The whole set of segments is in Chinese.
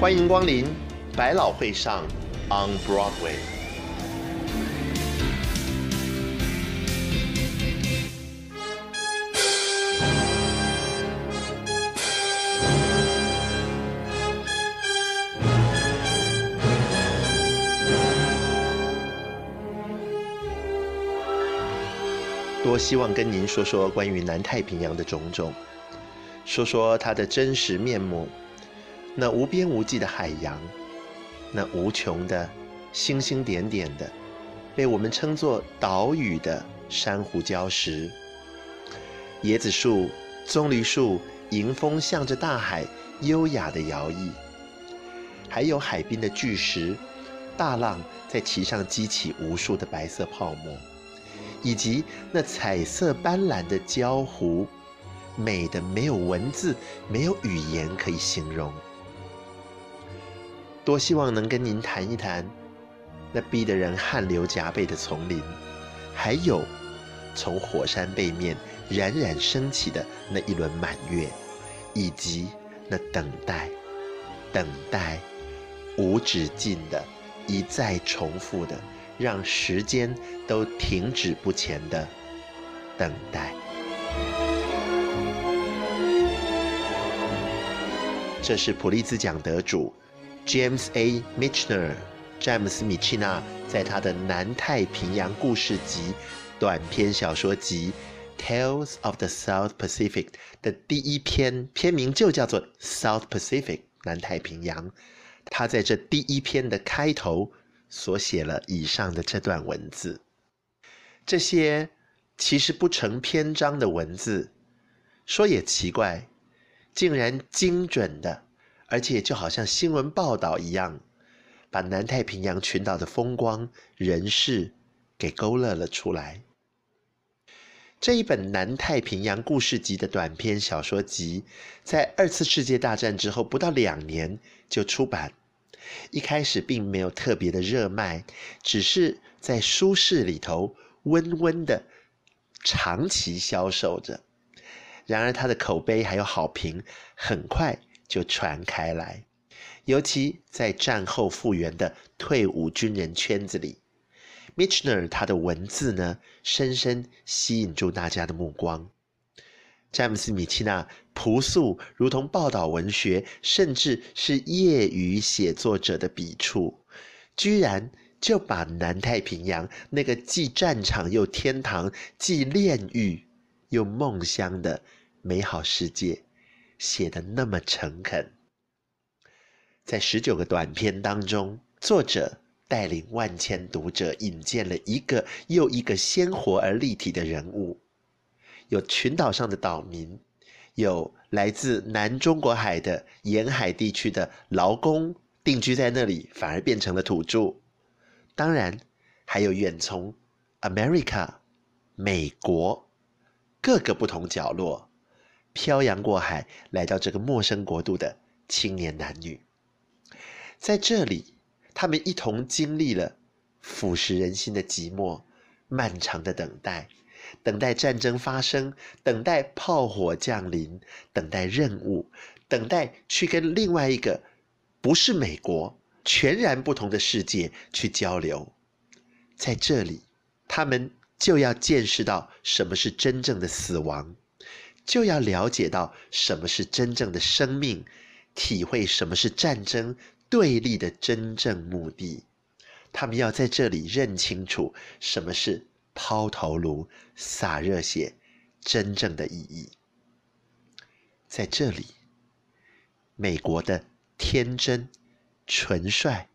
欢迎光临百老汇上 On Broadway。多希望跟您说说关于南太平洋的种种，说说它的真实面目。那无边无际的海洋，那无穷的星星点点的，被我们称作岛屿的珊瑚礁石，椰子树、棕榈树迎风向着大海优雅的摇曳，还有海边的巨石，大浪在其上激起无数的白色泡沫，以及那彩色斑斓的礁湖，美得没有文字、没有语言可以形容。多希望能跟您谈一谈那逼得人汗流浃背的丛林，还有从火山背面冉冉升起的那一轮满月，以及那等待、等待、无止境的、一再重复的，让时间都停止不前的等待。这是普利兹奖得主。James A. Michener，詹姆斯·米契纳在他的《南太平洋故事集》短篇小说集《Tales of the South Pacific》的第一篇，篇名就叫做《South Pacific》南太平洋。他在这第一篇的开头所写了以上的这段文字，这些其实不成篇章的文字，说也奇怪，竟然精准的。而且就好像新闻报道一样，把南太平洋群岛的风光、人事给勾勒了出来。这一本《南太平洋故事集》的短篇小说集，在二次世界大战之后不到两年就出版。一开始并没有特别的热卖，只是在书市里头温温的长期销售着。然而，它的口碑还有好评，很快。就传开来，尤其在战后复原的退伍军人圈子里，Mitchener 他的文字呢，深深吸引住大家的目光。詹姆斯·米契纳朴素如同报道文学，甚至是业余写作者的笔触，居然就把南太平洋那个既战场又天堂、既炼狱又梦乡的美好世界。写的那么诚恳，在十九个短篇当中，作者带领万千读者引荐了一个又一个鲜活而立体的人物，有群岛上的岛民，有来自南中国海的沿海地区的劳工，定居在那里反而变成了土著，当然还有远从 America 美国各个不同角落。漂洋过海来到这个陌生国度的青年男女，在这里，他们一同经历了腐蚀人心的寂寞、漫长的等待，等待战争发生，等待炮火降临，等待任务，等待去跟另外一个不是美国、全然不同的世界去交流。在这里，他们就要见识到什么是真正的死亡。就要了解到什么是真正的生命，体会什么是战争对立的真正目的。他们要在这里认清楚什么是抛头颅、洒热血真正的意义。在这里，美国的天真、纯率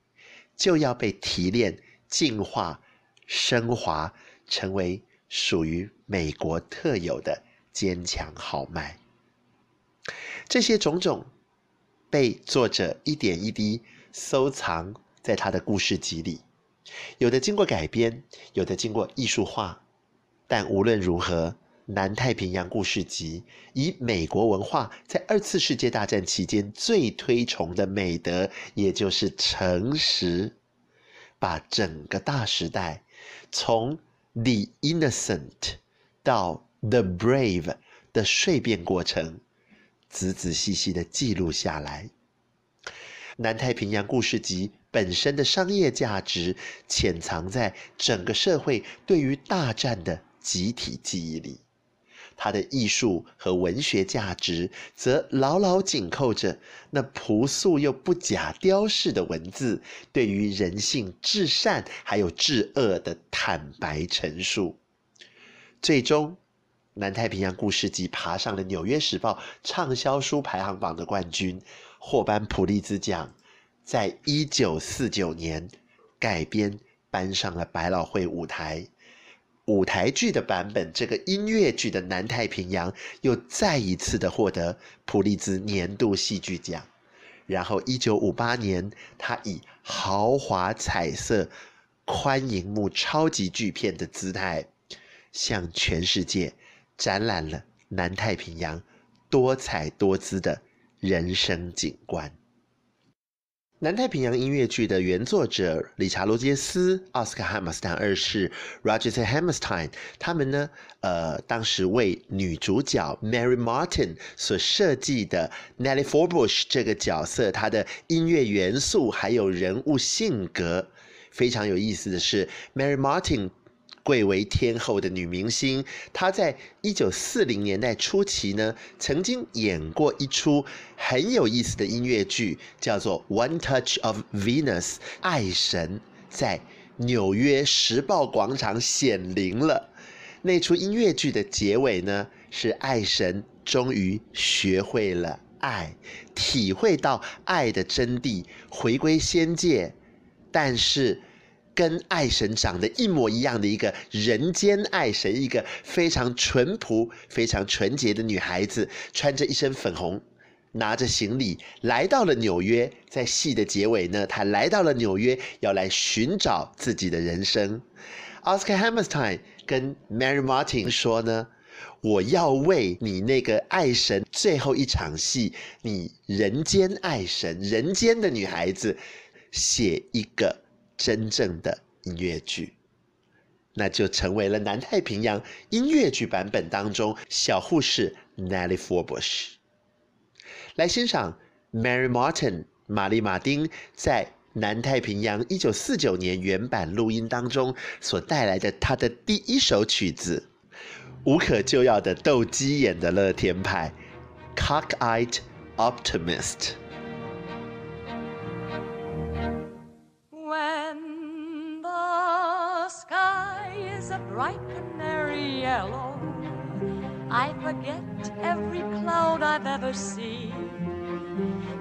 就要被提炼、净化、升华，成为属于美国特有的。坚强豪迈，这些种种被作者一点一滴收藏在他的故事集里，有的经过改编，有的经过艺术化，但无论如何，《南太平洋故事集》以美国文化在二次世界大战期间最推崇的美德，也就是诚实，把整个大时代从 The Innocent 到 The Brave 的蜕变过程，仔仔细细的记录下来，南太平洋故事集本身的商业价值，潜藏在整个社会对于大战的集体记忆里。它的艺术和文学价值，则牢牢紧扣着那朴素又不假雕饰的文字，对于人性至善还有至恶的坦白陈述。最终，《南太平洋故事集》爬上了《纽约时报》畅销书排行榜的冠军，获颁普利兹奖，在一九四九年改编搬上了百老汇舞台。舞台剧的版本，这个音乐剧的《南太平洋》又再一次的获得普利兹年度戏剧奖。然后，一九五八年，他以豪华彩色、宽银幕超级巨片的姿态，向全世界展览了南太平洋多彩多姿的人生景观。南太平洋音乐剧的原作者理查·罗杰斯、奥斯卡·汉姆斯坦二世 （Roger Hammerstein） 他们呢，呃，当时为女主角 Mary Martin 所设计的 Nellie Forbush 这个角色，她的音乐元素还有人物性格，非常有意思的是，Mary Martin。贵为天后的女明星，她在一九四零年代初期呢，曾经演过一出很有意思的音乐剧，叫做《One Touch of Venus》，爱神在纽约时报广场显灵了。那出音乐剧的结尾呢，是爱神终于学会了爱，体会到爱的真谛，回归仙界，但是。跟爱神长得一模一样的一个人间爱神，一个非常淳朴、非常纯洁的女孩子，穿着一身粉红，拿着行李来到了纽约。在戏的结尾呢，她来到了纽约，要来寻找自己的人生。Oscar Hammerstein 跟 Mary Martin 说呢：“我要为你那个爱神最后一场戏，你人间爱神、人间的女孩子，写一个。”真正的音乐剧，那就成为了南太平洋音乐剧版本当中小护士 Nellie Forbush。来欣赏 Mary Martin 玛丽马丁在南太平洋一九四九年原版录音当中所带来的她的第一首曲子，无可救药的斗鸡眼的乐天派 Cockeyed Optimist。bright canary yellow. I forget every cloud I've ever seen.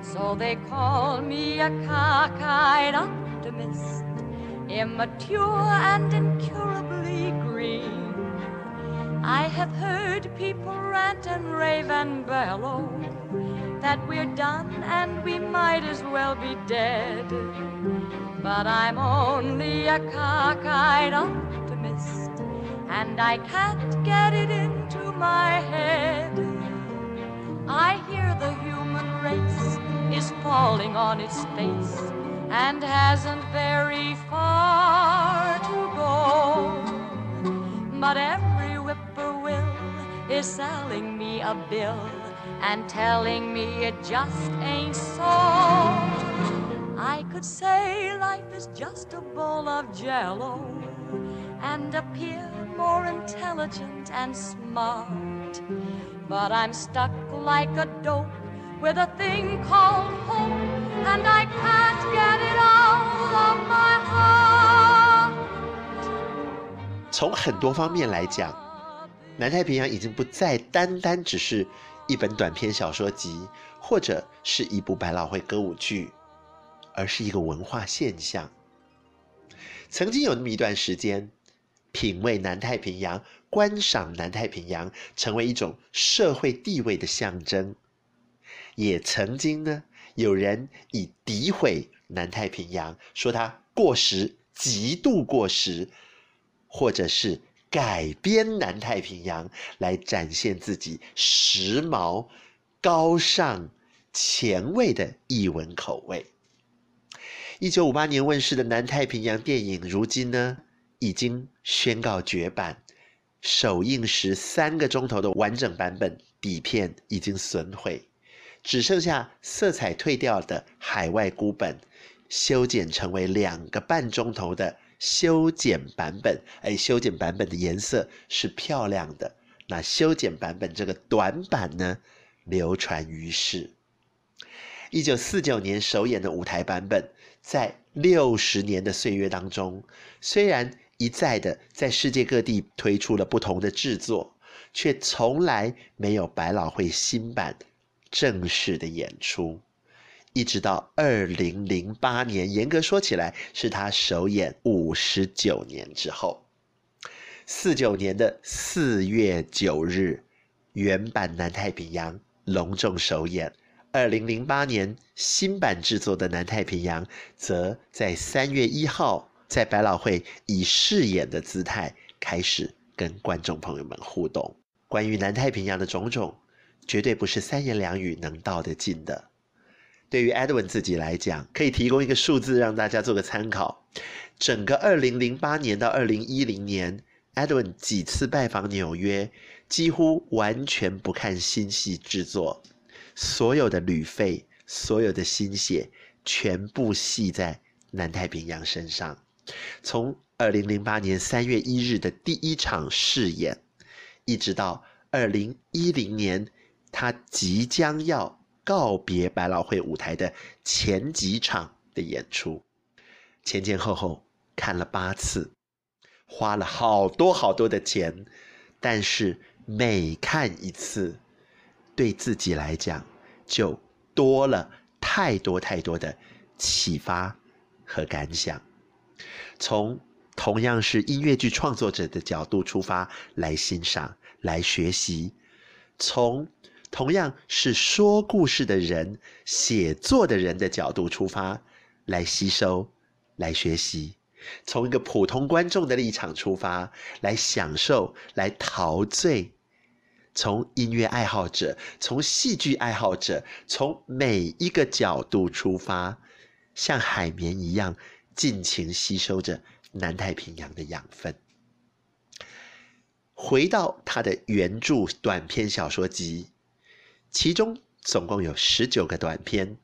So they call me a cockeyed optimist, immature and incurably green. I have heard people rant and rave and bellow that we're done and we might as well be dead. But I'm only a cockeyed optimist and I can't get it into my head. I hear the human race is falling on its face and hasn't very far to go. But every whippoorwill is selling me a bill and telling me it just ain't so. I could say life is just a bowl of jello and appear more intelligent and smart. But i'm stuck like a dope with a thing called hope and i can't get it out of my heart. 从很多方面来讲南太平洋已经不再单单只是一本短篇小说集或者是一部百老汇歌舞剧而是一个文化现象。曾经有那么一段时间品味南太平洋、观赏南太平洋，成为一种社会地位的象征。也曾经呢，有人以诋毁南太平洋，说它过时、极度过时。或者是改编南太平洋来展现自己时髦、高尚、前卫的译文口味。一九五八年问世的南太平洋电影，如今呢已经宣告绝版，首映时三个钟头的完整版本底片已经损毁，只剩下色彩褪掉的海外孤本，修剪成为两个半钟头的修剪版本。哎，修剪版本的颜色是漂亮的。那修剪版本这个短版呢，流传于世。一九四九年首演的舞台版本，在六十年的岁月当中，虽然一再的在世界各地推出了不同的制作，却从来没有百老汇新版正式的演出。一直到二零零八年，严格说起来，是他首演五十九年之后，四九年的四月九日，原版南太平洋隆重首演。二零零八年新版制作的《南太平洋》，则在三月一号在百老汇以饰演的姿态开始跟观众朋友们互动。关于《南太平洋》的种种，绝对不是三言两语能道得尽的。对于 Edwin 自己来讲，可以提供一个数字让大家做个参考：整个二零零八年到二零一零年，Edwin 几次拜访纽约，几乎完全不看新戏制作。所有的旅费，所有的心血，全部系在南太平洋身上。从二零零八年三月一日的第一场试演，一直到二零一零年他即将要告别百老汇舞台的前几场的演出，前前后后看了八次，花了好多好多的钱，但是每看一次。对自己来讲，就多了太多太多的启发和感想。从同样是音乐剧创作者的角度出发来欣赏、来学习；从同样是说故事的人、写作的人的角度出发来吸收、来学习；从一个普通观众的立场出发来享受、来陶醉。从音乐爱好者，从戏剧爱好者，从每一个角度出发，像海绵一样尽情吸收着南太平洋的养分。回到他的原著短篇小说集，其中总共有十九个短篇，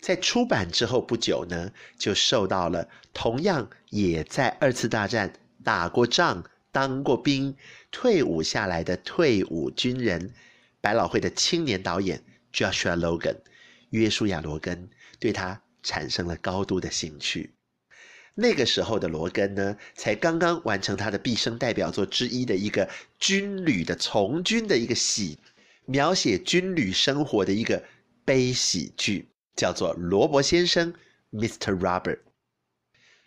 在出版之后不久呢，就受到了同样也在二次大战打过仗。当过兵、退伍下来的退伍军人，百老汇的青年导演 Joshua Logan 约书亚·罗根对他产生了高度的兴趣。那个时候的罗根呢，才刚刚完成他的毕生代表作之一的一个军旅的从军的一个戏，描写军旅生活的一个悲喜剧，叫做《罗伯先生》（Mr. Robert）。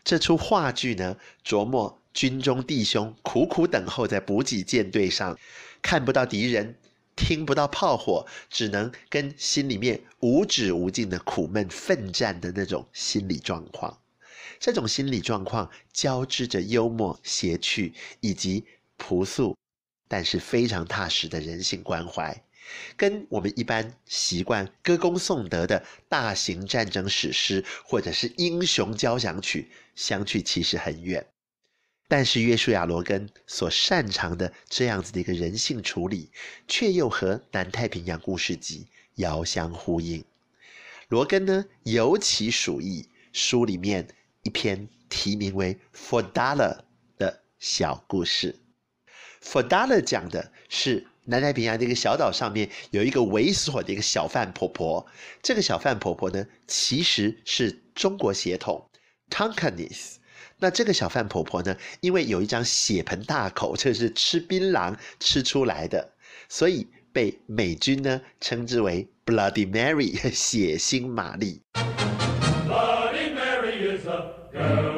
这出话剧呢，琢磨。军中弟兄苦苦等候在补给舰队上，看不到敌人，听不到炮火，只能跟心里面无止无尽的苦闷奋战的那种心理状况。这种心理状况交织着幽默、谐趣以及朴素，但是非常踏实的人性关怀，跟我们一般习惯歌功颂德的大型战争史诗或者是英雄交响曲相去其实很远。但是约书亚·罗根所擅长的这样子的一个人性处理，却又和《南太平洋故事集》遥相呼应。罗根呢，尤其属意书里面一篇题名为《For Dollar》的小故事。《For Dollar》讲的是南太平洋的一个小岛上面有一个猥琐的一个小贩婆婆。这个小贩婆婆呢，其实是中国血统 t o n k a n e s e 那这个小贩婆婆呢，因为有一张血盆大口，这是吃槟榔吃出来的，所以被美军呢称之为 Bloody Mary，血腥玛丽。欣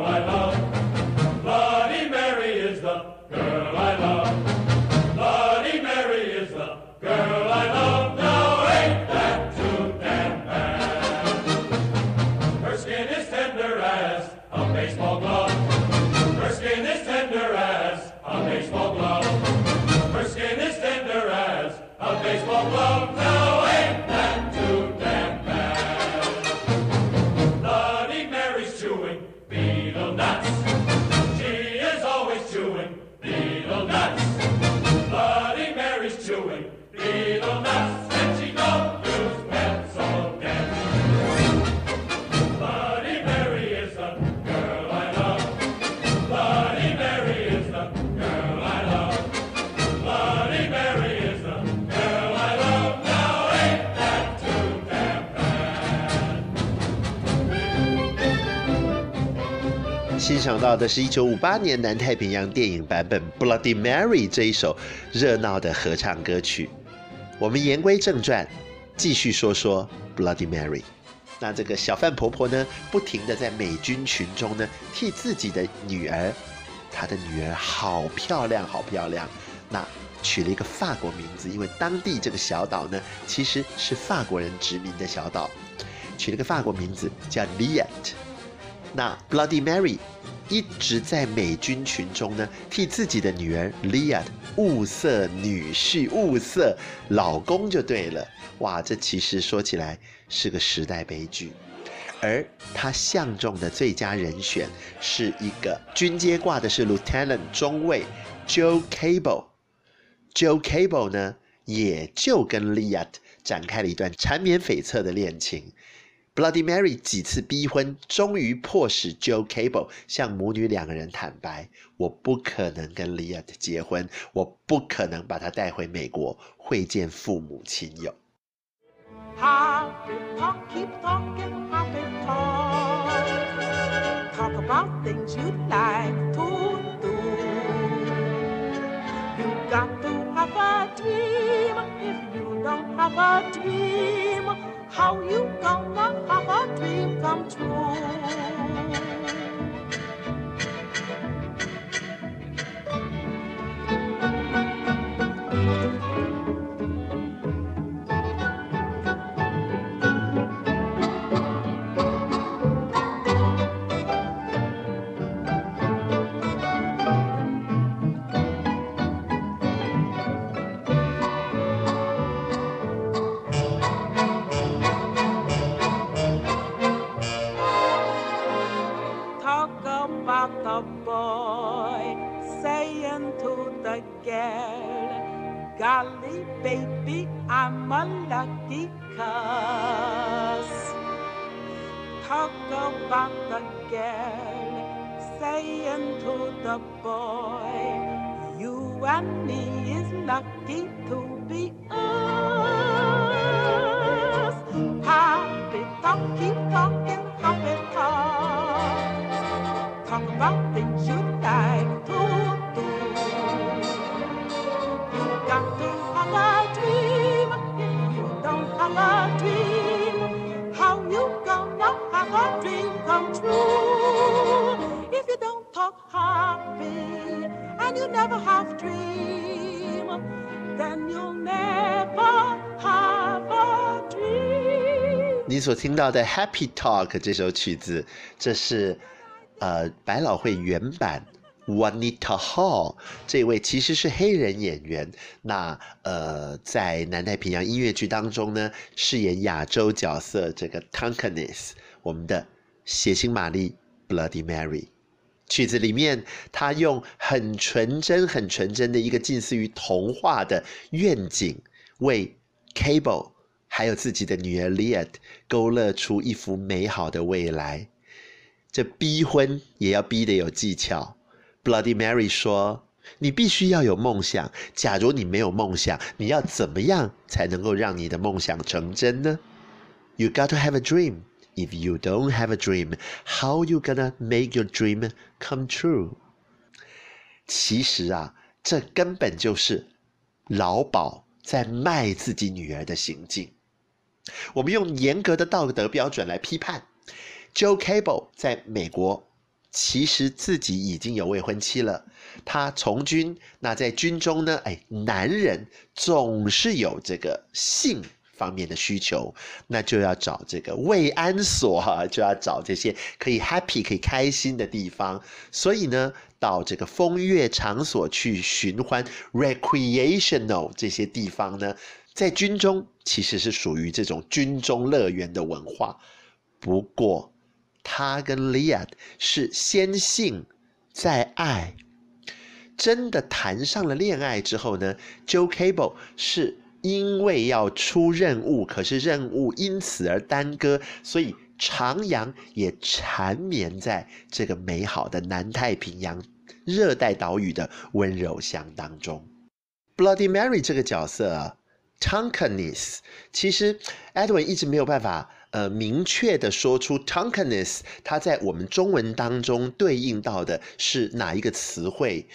Be the master. 想到的是一九五八年南太平洋电影版本《Bloody Mary》这一首热闹的合唱歌曲。我们言归正传，继续说说《Bloody Mary》。那这个小范婆婆呢，不停地在美军群中呢，替自己的女儿，她的女儿好漂亮，好漂亮。那取了一个法国名字，因为当地这个小岛呢，其实是法国人殖民的小岛，取了个法国名字叫 Liette。那 Bloody Mary 一直在美军群中呢，替自己的女儿 Liette 物色女婿，物色老公就对了。哇，这其实说起来是个时代悲剧。而他相中的最佳人选是一个军阶挂的是 Lieutenant 中尉 Joe Cable。Joe Cable 呢，也就跟 Liette 展开了一段缠绵悱恻的恋情。Bloody Mary 几次逼婚，终于迫使 Joe Cable 向母女两个人坦白：我不可能跟 Liette 结婚，我不可能把她带回美国会见父母亲友。How you gonna have a dream come true? girl. Golly, baby, I'm a lucky cuss. Talk about the girl, saying to the boy, you and me is lucky to be us. Happy talky talk. You never have dream 你所听到的《Happy Talk》这首曲子，这是呃百老汇原版，Wanita Hall 这位其实是黑人演员。那呃在南太平洋音乐剧当中呢，饰演亚洲角色这个 Tonkanis，我们的血腥玛丽 Bloody Mary。曲子里面，他用很纯真、很纯真的一个近似于童话的愿景，为 Cable。还有自己的女儿 Liet 勾勒出一幅美好的未来。这逼婚也要逼得有技巧。Bloody Mary 说：“你必须要有梦想。假如你没有梦想，你要怎么样才能够让你的梦想成真呢？You got to have a dream. If you don't have a dream, how you gonna make your dream come true？” 其实啊，这根本就是老鸨在卖自己女儿的行径。我们用严格的道德标准来批判，Joe Cable 在美国其实自己已经有未婚妻了。他从军，那在军中呢？哎，男人总是有这个性方面的需求，那就要找这个慰安所，就要找这些可以 happy 可以开心的地方。所以呢，到这个风月场所去寻欢，recreational 这些地方呢。在军中其实是属于这种军中乐园的文化，不过他跟 l i a 是先性再爱，真的谈上了恋爱之后呢，Joe Cable 是因为要出任务，可是任务因此而耽搁，所以徜徉也缠绵在这个美好的南太平洋热带岛屿的温柔乡当中。Bloody Mary 这个角色啊。Tonkanis，其实 Edwin 一直没有办法呃明确的说出 Tonkiness，它在我们中文当中对应到的是哪一个词汇，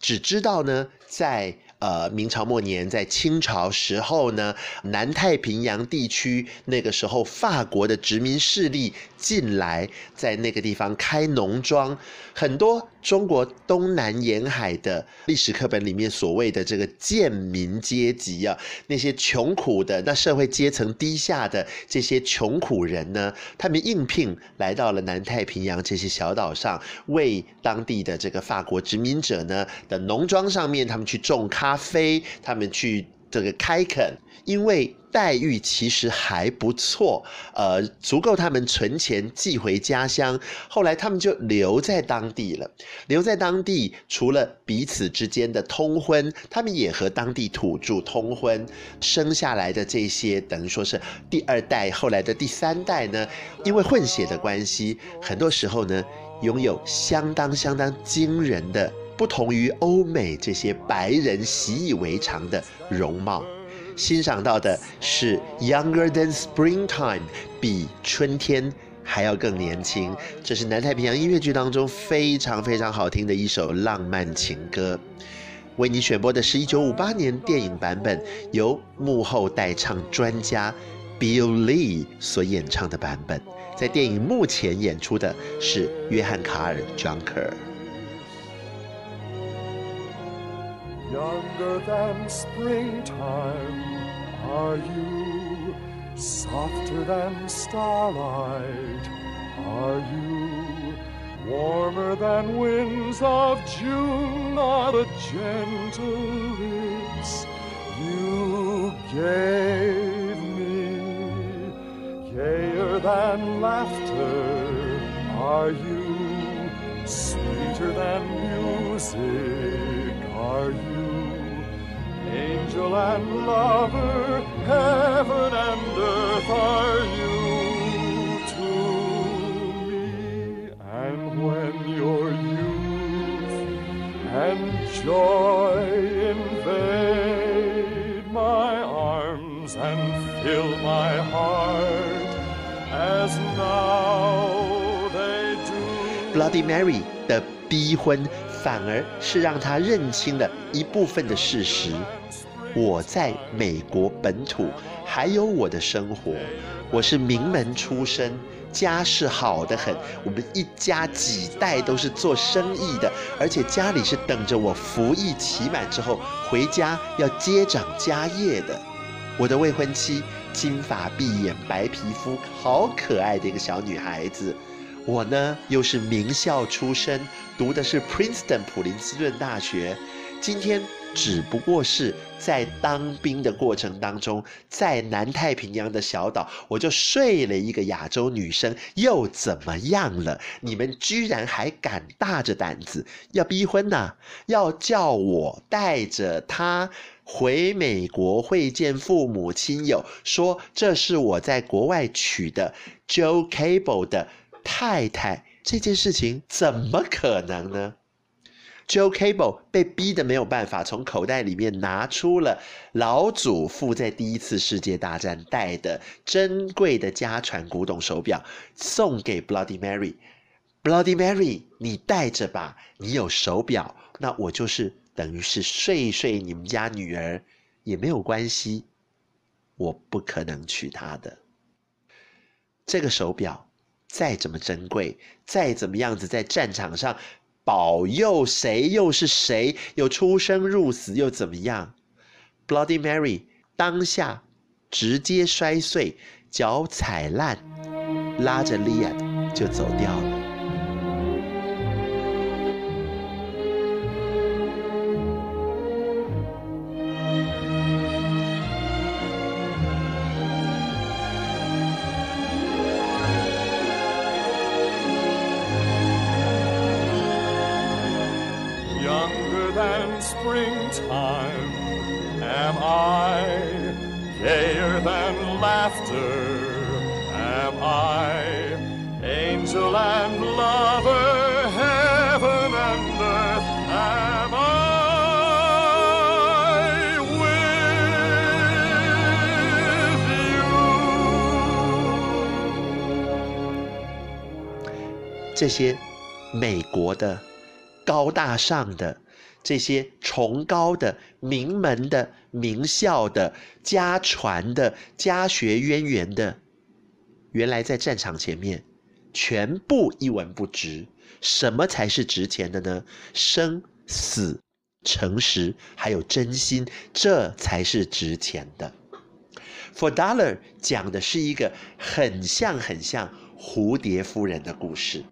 只知道呢在。呃，明朝末年，在清朝时候呢，南太平洋地区那个时候，法国的殖民势力进来，在那个地方开农庄，很多中国东南沿海的历史课本里面所谓的这个贱民阶级啊，那些穷苦的、那社会阶层低下的这些穷苦人呢，他们应聘来到了南太平洋这些小岛上，为当地的这个法国殖民者呢的农庄上面，他们去种咖。咖啡，他们去这个开垦，因为待遇其实还不错，呃，足够他们存钱寄回家乡。后来他们就留在当地了。留在当地，除了彼此之间的通婚，他们也和当地土著通婚，生下来的这些等于说是第二代，后来的第三代呢，因为混血的关系，很多时候呢，拥有相当相当惊人的。不同于欧美这些白人习以为常的容貌，欣赏到的是 Younger than Springtime，比春天还要更年轻。这是南太平洋音乐剧当中非常非常好听的一首浪漫情歌。为你选播的是一九五八年电影版本，由幕后代唱专家 Bill Lee 所演唱的版本。在电影幕前演出的是约翰卡尔 John Kerr。Younger than springtime are you, softer than starlight are you, warmer than winds of June are the gentle lips you gave me, gayer than laughter are you, sweeter than music are you Angel and lover, heaven and earth are you to me. And when your youth and joy invade my arms and fill my heart as now they do. Bloody Mary 的逼婚。反而是让他认清了一部分的事实： 我在美国本土还有我的生活，我是名门出身，家世好得很，我们一家几代都是做生意的，而且家里是等着我服役期满之后回家要接掌家业的。我的未婚妻金发碧眼，白皮肤，好可爱的一个小女孩子。我呢，又是名校出身，读的是 Princeton 普林斯顿大学。今天只不过是在当兵的过程当中，在南太平洋的小岛，我就睡了一个亚洲女生，又怎么样了？你们居然还敢大着胆子要逼婚呢？要叫我带着她回美国会见父母亲友，说这是我在国外娶的 Joe Cable 的。太太，这件事情怎么可能呢？Joe Cable 被逼得没有办法，从口袋里面拿出了老祖父在第一次世界大战戴的珍贵的家传古董手表，送给 Bloody Mary。Bloody Mary，你戴着吧，你有手表，那我就是等于是睡一睡你们家女儿也没有关系，我不可能娶她的。这个手表。再怎么珍贵，再怎么样子，在战场上保佑谁又是谁？又出生入死又怎么样？Bloody Mary 当下直接摔碎，脚踩烂，拉着 Liat 就走掉了。springtime. Am I gayer than laughter? Am I angel and lover, heaven and earth? Am I with you? 这些崇高的名门的名校的家传的家学渊源的，原来在战场前面全部一文不值。什么才是值钱的呢？生死、诚实，还有真心，这才是值钱的。For Dollar 讲的是一个很像很像蝴蝶夫人的故事，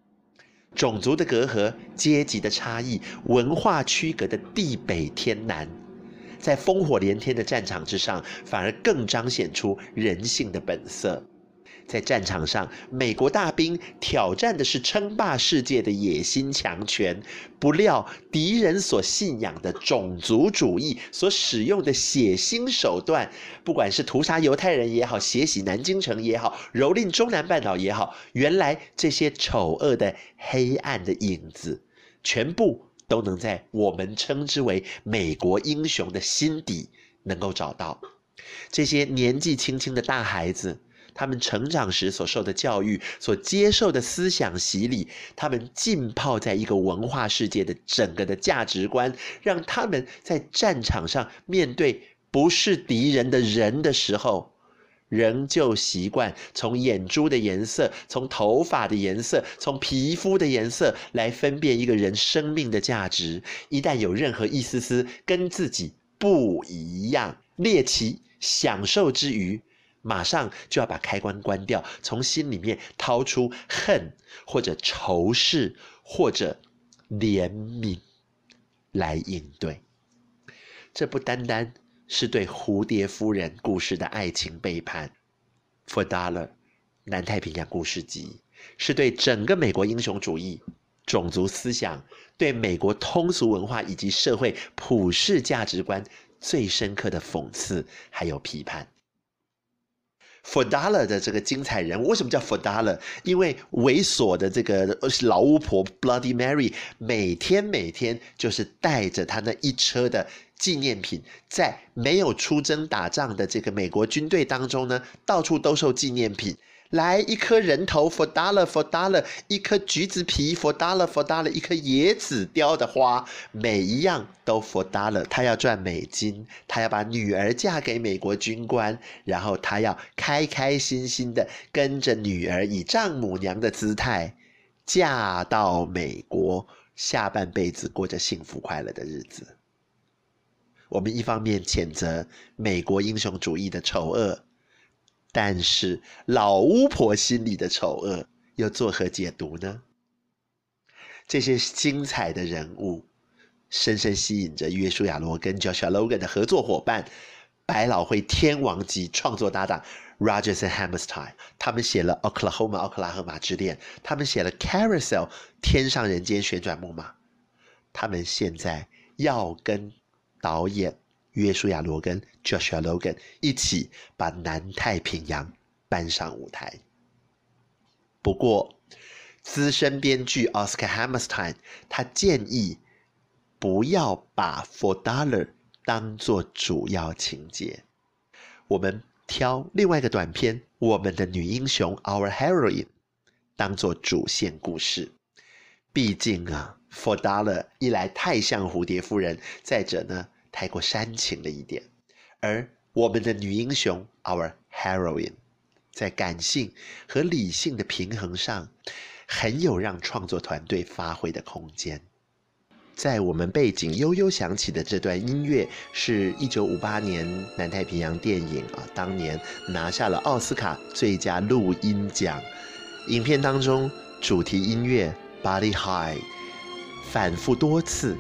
种族的隔阂、阶级的差异、文化区隔的地北天南，在烽火连天的战场之上，反而更彰显出人性的本色。在战场上，美国大兵挑战的是称霸世界的野心强权，不料敌人所信仰的种族主义所使用的血腥手段，不管是屠杀犹太人也好，血洗南京城也好，蹂躏中南半岛也好，原来这些丑恶的黑暗的影子，全部都能在我们称之为美国英雄的心底能够找到。这些年纪轻轻的大孩子。他们成长时所受的教育、所接受的思想洗礼，他们浸泡在一个文化世界的整个的价值观，让他们在战场上面对不是敌人的人的时候，仍旧习惯从眼珠的颜色、从头发的颜色、从皮肤的颜色来分辨一个人生命的价值。一旦有任何一丝丝跟自己不一样，猎奇享受之余。马上就要把开关关掉，从心里面掏出恨或者仇视或者怜悯来应对。这不单单是对蝴蝶夫人故事的爱情背叛，For Dollar 南太平洋故事集是对整个美国英雄主义、种族思想、对美国通俗文化以及社会普世价值观最深刻的讽刺还有批判。Fodala 的这个精彩人物，为什么叫 Fodala？因为猥琐的这个老巫婆 Bloody Mary 每天每天就是带着她那一车的纪念品，在没有出征打仗的这个美国军队当中呢，到处兜售纪念品。来一颗人头 for dollar for dollar，一颗橘子皮 for dollar for dollar，一颗椰子雕的花，每一样都 for dollar。他要赚美金，他要把女儿嫁给美国军官，然后他要开开心心的跟着女儿以丈母娘的姿态嫁到美国，下半辈子过着幸福快乐的日子。我们一方面谴责美国英雄主义的丑恶。但是老巫婆心里的丑恶又作何解读呢？这些精彩的人物，深深吸引着约书亚·罗根 （Joshua Logan） 的合作伙伴，百老汇天王级创作搭档 rogers and Hammerstein。他们写了《Oklahoma》（奥克拉荷马之恋），他们写了《Carousel》（天上人间旋转木马）。他们现在要跟导演。约书亚·罗根 （Joshua Logan） 一起把南太平洋搬上舞台。不过，资深编剧 Oscar Hammerstein 他建议不要把《For Dollar》当做主要情节，我们挑另外一个短片《我们的女英雄》（Our Heroine） 当做主线故事。毕竟啊，《For Dollar》一来太像蝴蝶夫人，再者呢，太过煽情了一点，而我们的女英雄 Our Heroine 在感性和理性的平衡上，很有让创作团队发挥的空间。在我们背景悠悠响起的这段音乐，是一九五八年南太平洋电影啊，当年拿下了奥斯卡最佳录音奖。影片当中主题音乐 Body High 反复多次，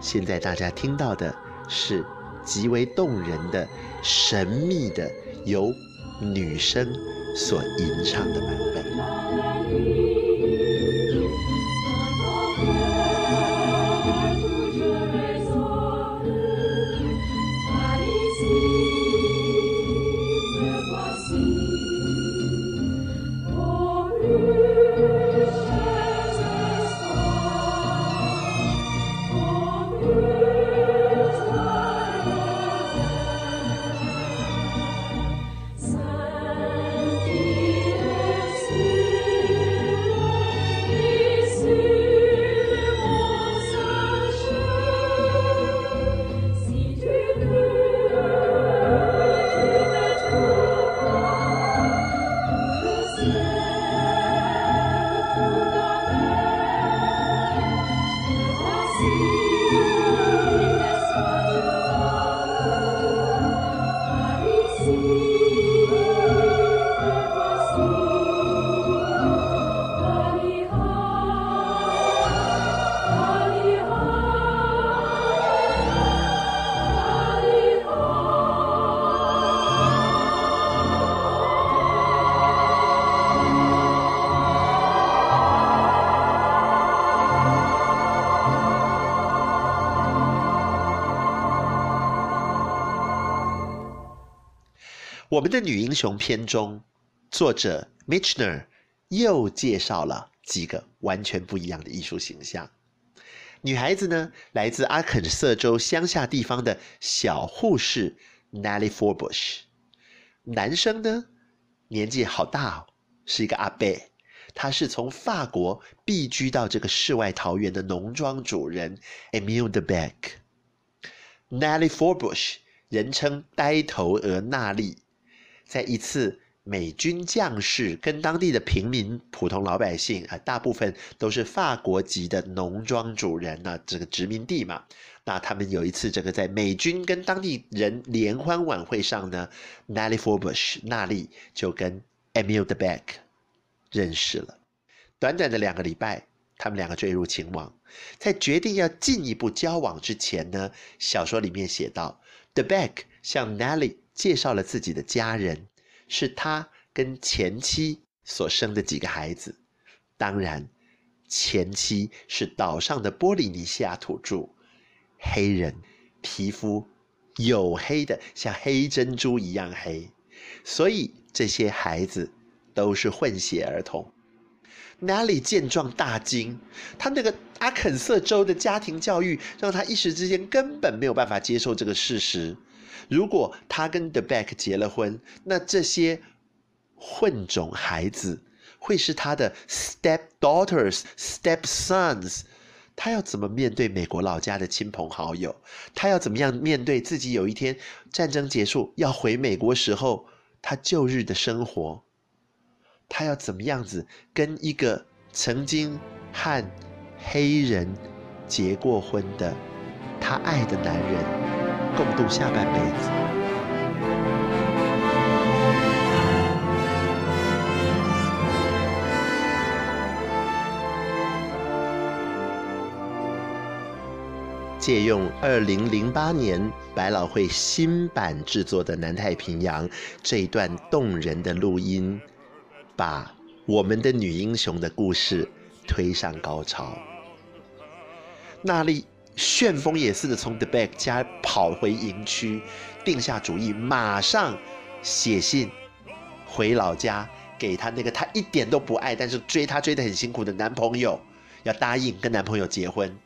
现在大家听到的。是极为动人的、神秘的，由女声所吟唱的版本。我们的女英雄篇中，作者 mitchener 又介绍了几个完全不一样的艺术形象。女孩子呢，来自阿肯色州乡下地方的小护士 Nellie Forbush。男生呢，年纪好大哦，是一个阿伯，他是从法国避居到这个世外桃源的农庄主人 Emile Debek。Nellie Forbush，人称呆头鹅娜丽，在一次美军将士跟当地的平民、普通老百姓啊，大部分都是法国籍的农庄主人呢，这个殖民地嘛。那他们有一次这个在美军跟当地人联欢晚会上呢，Nellie Forbush 娜丽就跟 Emile Debek 认识了。短短的两个礼拜，他们两个坠入情网。在决定要进一步交往之前呢，小说里面写道，Debek 向 Nellie 介绍了自己的家人，是他跟前妻所生的几个孩子。当然，前妻是岛上的波利尼西亚土著，黑人，皮肤黝黑的像黑珍珠一样黑，所以这些孩子都是混血儿童。Nellie 见状大惊，他那个阿肯色州的家庭教育让他一时之间根本没有办法接受这个事实。如果他跟 Debek 结了婚，那这些混种孩子会是他的 step daughters、step sons。他要怎么面对美国老家的亲朋好友？他要怎么样面对自己有一天战争结束要回美国时候他旧日的生活？他要怎么样子跟一个曾经和黑人结过婚的他爱的男人共度下半辈子？借用二零零八年百老汇新版制作的《南太平洋》这一段动人的录音。把我们的女英雄的故事推上高潮。娜丽旋风也似的从 The Back 家跑回营区，定下主意，马上写信回老家，给他那个他一点都不爱，但是追他追得很辛苦的男朋友，要答应跟男朋友结婚。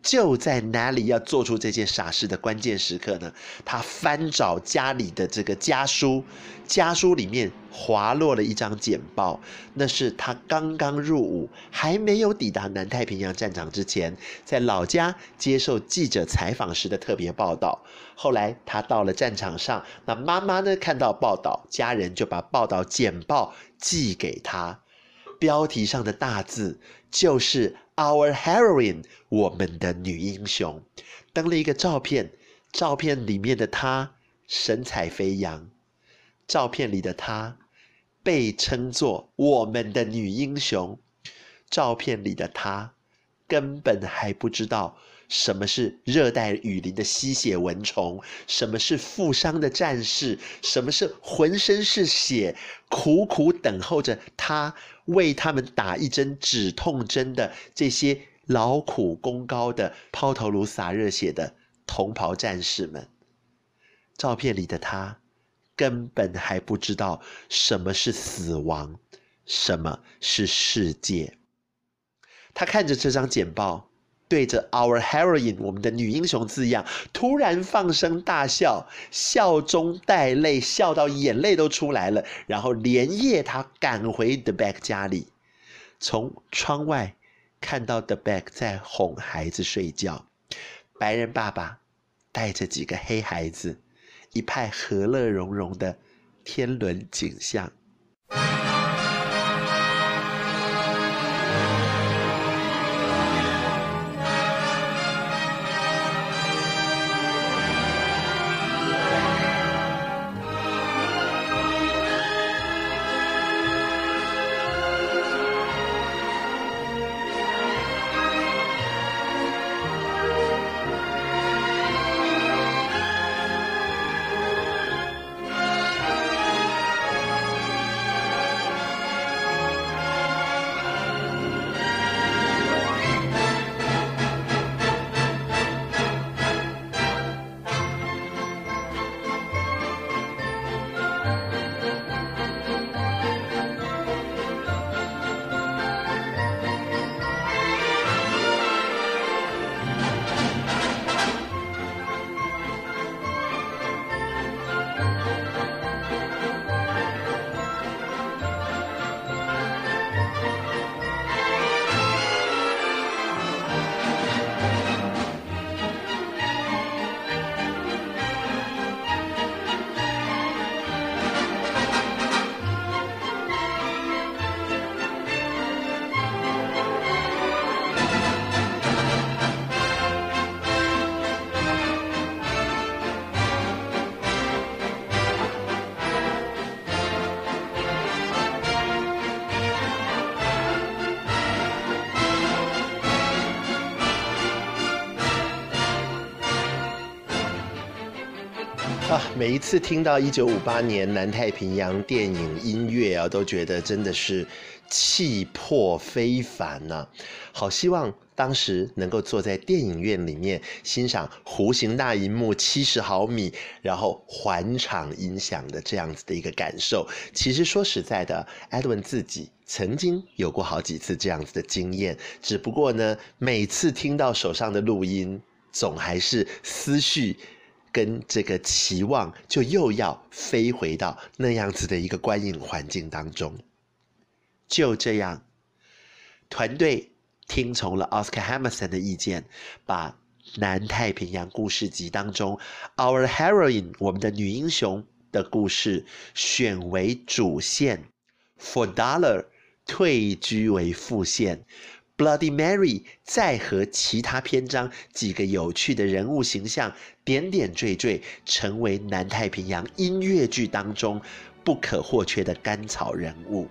就在 Nellie 要做出这件傻事的关键时刻呢，她翻找家里的这个家书，家书里面滑落了一张简报，那是他刚刚入伍，还没有抵达南太平洋战场之前，在老家接受记者采访时的特别报道。后来他到了战场上，那妈妈呢看到报道，家人就把报道简报寄给他，标题上的大字就是。Our heroine，我们的女英雄，登了一个照片，照片里面的她神采飞扬，照片里的她被称作我们的女英雄，照片里的她根本还不知道什么是热带雨林的吸血蚊虫，什么是负伤的战士，什么是浑身是血，苦苦等候着他。为他们打一针止痛针的这些劳苦功高的抛头颅洒热血的同袍战士们，照片里的他根本还不知道什么是死亡，什么是世界。他看着这张简报。对着 Our heroine，我们的女英雄字样，突然放声大笑，笑中带泪，笑到眼泪都出来了。然后连夜他赶回 The Beck 家里，从窗外看到 The Beck 在哄孩子睡觉，白人爸爸带着几个黑孩子，一派和乐融融的天伦景象。每一次听到一九五八年南太平洋电影音乐啊，都觉得真的是气魄非凡呐、啊！好希望当时能够坐在电影院里面欣赏弧形大银幕七十毫米，然后环场音响的这样子的一个感受。其实说实在的，Edwin 自己曾经有过好几次这样子的经验，只不过呢，每次听到手上的录音，总还是思绪。跟这个期望，就又要飞回到那样子的一个观影环境当中。就这样，团队听从了 Oscar Hammerstein 的意见，把《南太平洋故事集》当中 Our Heroine 我们的女英雄的故事选为主线，For Dollar 退居为副线。Bloody Mary 再和其他篇章几个有趣的人物形象点点缀缀，成为南太平洋音乐剧当中不可或缺的甘草人物。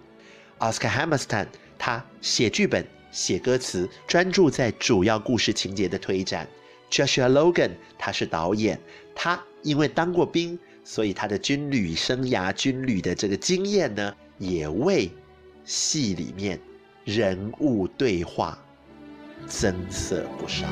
Oscar Hammerstein 他写剧本、写歌词，专注在主要故事情节的推展。Joshua Logan 他是导演，他因为当过兵，所以他的军旅生涯、军旅的这个经验呢，也为戏里面。人物对话增色不少。